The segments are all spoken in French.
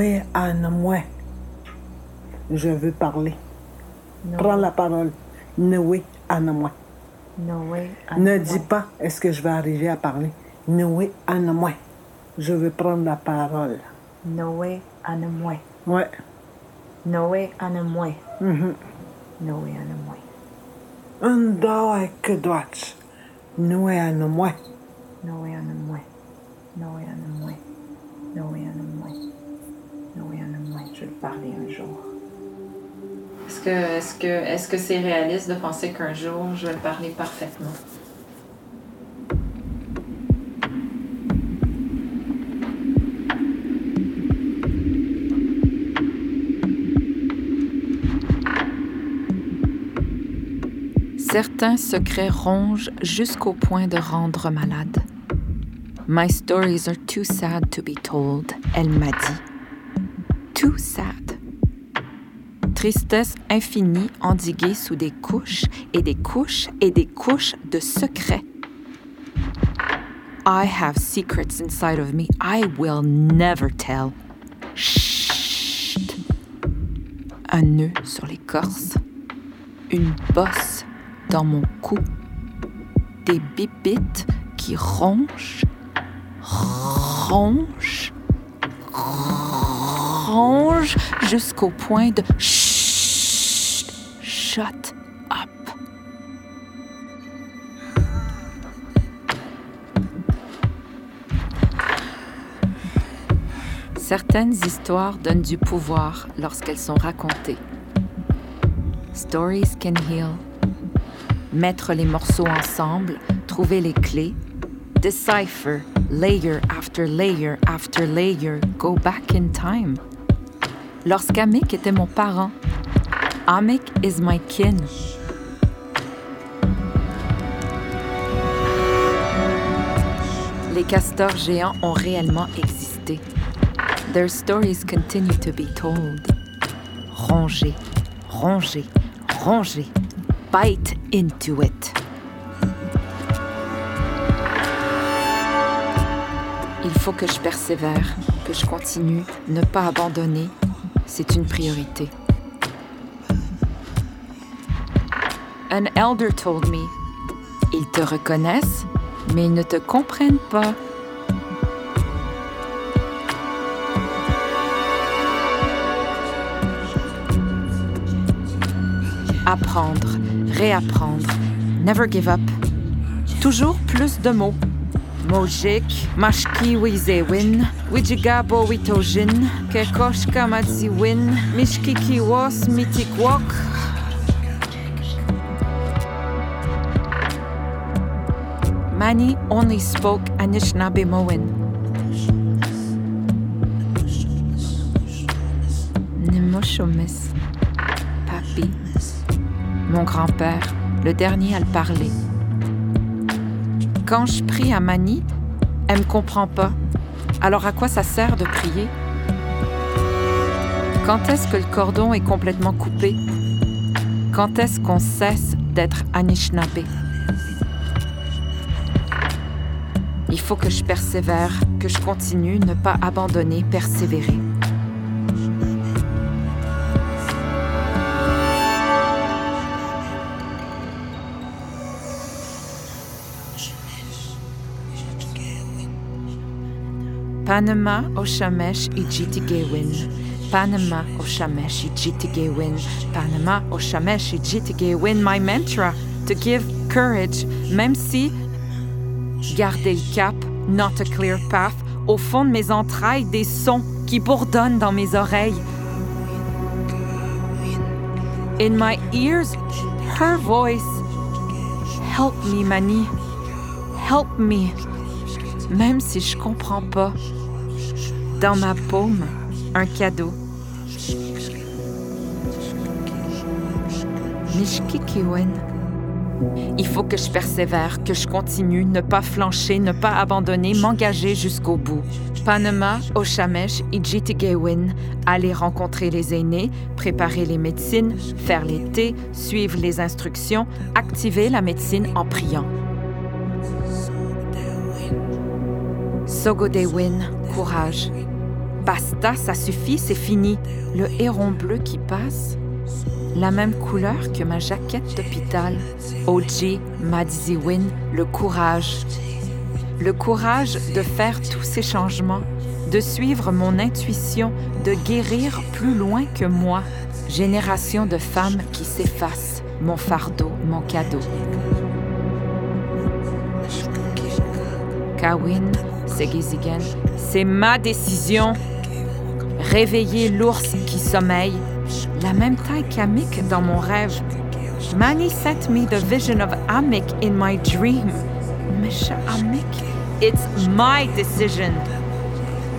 Noé en moi. Je veux parler. Prends la parole. Noé en moi. Noé Ne moi. dis pas est-ce que je vais arriver à parler. Noé en moi. Je veux prendre la parole. Noé en moi. Ouais. Noé en moi. Mhm. Noé en moi. Un dau que doit. Noé en moi. Noé en moi. Noé en moi. Noé en moi. Je vais parler un jour. Est-ce que est-ce que est-ce que c'est réaliste de penser qu'un jour je vais le parler parfaitement? Certains secrets rongent jusqu'au point de rendre malade. My stories are too sad to be told, elle m'a dit. Too sad. Tristesse infinie endiguée sous des couches et des couches et des couches de secrets. I have secrets inside of me I will never tell. Chut. Un nœud sur l'écorce, une bosse dans mon cou, des bibites qui rongent, rongent, jusqu'au point de chut, shut up. Certaines histoires donnent du pouvoir lorsqu'elles sont racontées. Stories can heal. Mettre les morceaux ensemble, trouver les clés, decipher layer after layer after layer, go back in time. Lorsqu'Amick était mon parent, Amick is my kin. Les castors géants ont réellement existé. Their stories continue to be told. Ronger, ronger, ronger. Bite into it. Il faut que je persévère, que je continue, ne pas abandonner. C'est une priorité. An elder told me, ils te reconnaissent, mais ils ne te comprennent pas. Apprendre, réapprendre, never give up. Toujours plus de mots. Mojik, mashki wizewin, wijigabo witojin, kekoshka madziwin, mishkiki was mitikwok. Mani only spoke Anishinaabemowin. Nemoshomis, Papi, mon grand-père, le dernier à le parler. Quand je prie à Mani, elle me comprend pas. Alors à quoi ça sert de prier? Quand est-ce que le cordon est complètement coupé? Quand est-ce qu'on cesse d'être Anishinaabe? Il faut que je persévère, que je continue, ne pas abandonner, persévérer. Panama Oshamesh Ijitigewin. Panama Oshamesh Ijitigewin. Panama Oshamesh Ijitigewin. My mantra to give courage, même si garder le cap, not a clear path, au fond de mes entrailles, des sons qui bourdonnent dans mes oreilles. In my ears, her voice. Help me, Mani. Help me. Même si je comprends pas. Dans ma paume, un cadeau. Nishkikiwen. Il faut que je persévère, que je continue, ne pas flancher, ne pas abandonner, m'engager jusqu'au bout. Panama, Oshamesh, Ijitigewin, aller rencontrer les aînés, préparer les médecines, faire les thés, suivre les instructions, activer la médecine en priant. Sogodewin, courage. Basta, ça suffit, c'est fini. Le héron bleu qui passe, la même couleur que ma jaquette d'hôpital. OG Madziwin, le courage. Le courage de faire tous ces changements, de suivre mon intuition, de guérir plus loin que moi. Génération de femmes qui s'effacent, mon fardeau, mon cadeau. Kawin, c'est ma décision. Réveiller l'ours qui sommeille, la même taille qu'Amik dans mon rêve. Mani sent me the vision of Amik in my dream. Misha Amik, it's my decision.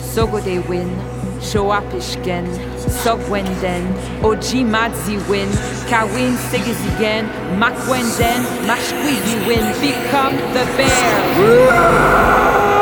Sogode win, Shoapishken, Sogwenden, Oji Madzi win, Kawin Sigizigen, Makwenden, Mashkwizi win, become the bear.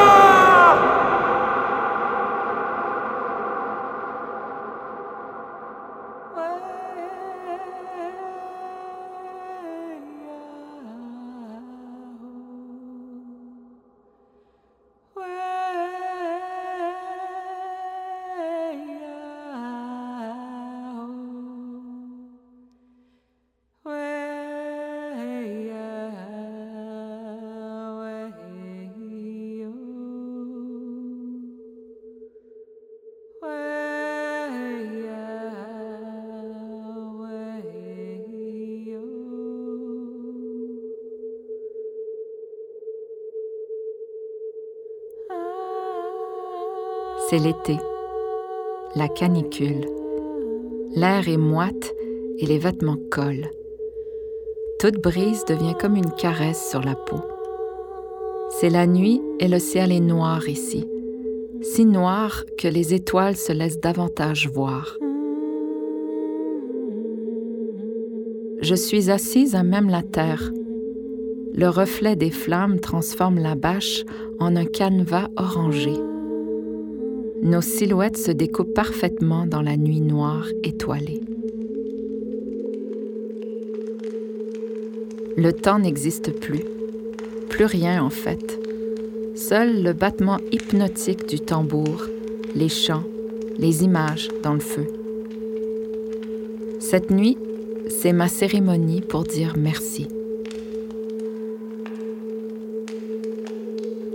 C'est l'été, la canicule. L'air est moite et les vêtements collent. Toute brise devient comme une caresse sur la peau. C'est la nuit et le ciel est noir ici, si noir que les étoiles se laissent davantage voir. Je suis assise à même la terre. Le reflet des flammes transforme la bâche en un canevas orangé. Nos silhouettes se découpent parfaitement dans la nuit noire étoilée. Le temps n'existe plus. Plus rien en fait. Seul le battement hypnotique du tambour, les chants, les images dans le feu. Cette nuit, c'est ma cérémonie pour dire merci.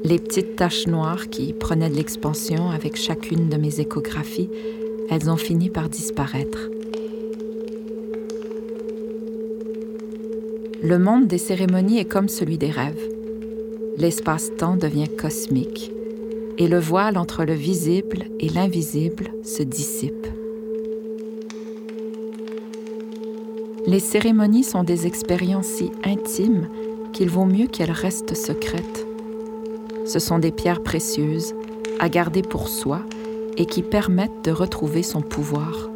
Les petites taches noires qui prenaient de l'expansion avec chacune de mes échographies, elles ont fini par disparaître. Le monde des cérémonies est comme celui des rêves. L'espace-temps devient cosmique et le voile entre le visible et l'invisible se dissipe. Les cérémonies sont des expériences si intimes qu'il vaut mieux qu'elles restent secrètes. Ce sont des pierres précieuses à garder pour soi et qui permettent de retrouver son pouvoir.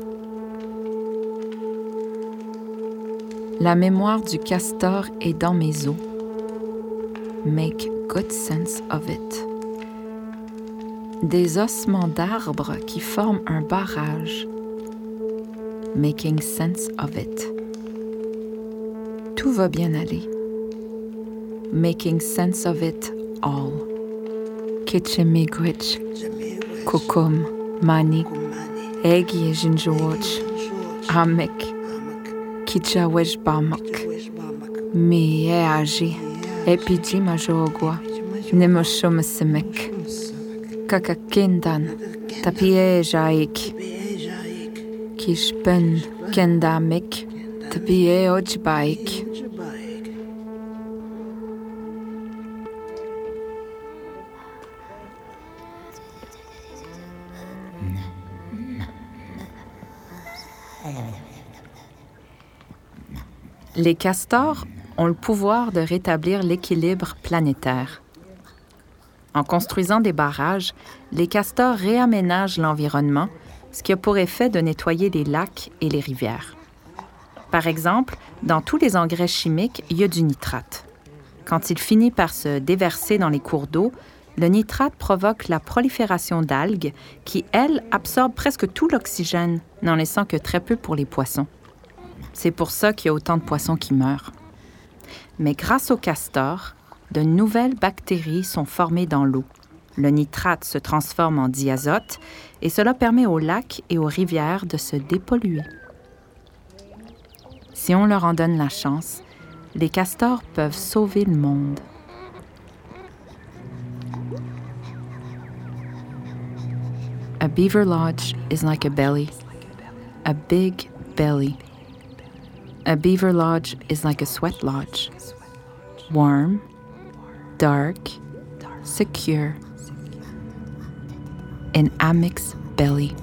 La mémoire du castor est dans mes os. Make good sense of it. Des ossements d'arbres qui forment un barrage. Making sense of it. Tout va bien aller. Making sense of it all. Ketchemigwich, kukum, Manik, Egi Jinjawach, Amek, Kijawej Bamak, Miaji, Epijima Jogwa, Nemoshomasemek, Kakakindan, Tapiejaik, Kishpen, Kendamik, Tapieojbaik. Les castors ont le pouvoir de rétablir l'équilibre planétaire. En construisant des barrages, les castors réaménagent l'environnement, ce qui a pour effet de nettoyer les lacs et les rivières. Par exemple, dans tous les engrais chimiques, il y a du nitrate. Quand il finit par se déverser dans les cours d'eau, le nitrate provoque la prolifération d'algues qui, elles, absorbent presque tout l'oxygène, n'en laissant que très peu pour les poissons. C'est pour ça qu'il y a autant de poissons qui meurent. Mais grâce au castor, de nouvelles bactéries sont formées dans l'eau. Le nitrate se transforme en diazote et cela permet aux lacs et aux rivières de se dépolluer. Si on leur en donne la chance, les castors peuvent sauver le monde. A beaver lodge is like a belly, a big belly. A beaver lodge is like a sweat lodge, warm, dark, secure, an amic's belly.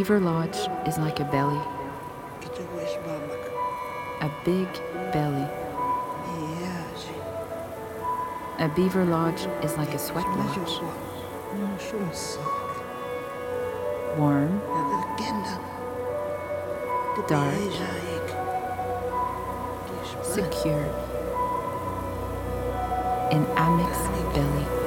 Beaver lodge is like a belly, a big belly. A beaver lodge is like a sweat lodge, warm, dark, secure, an amic's belly.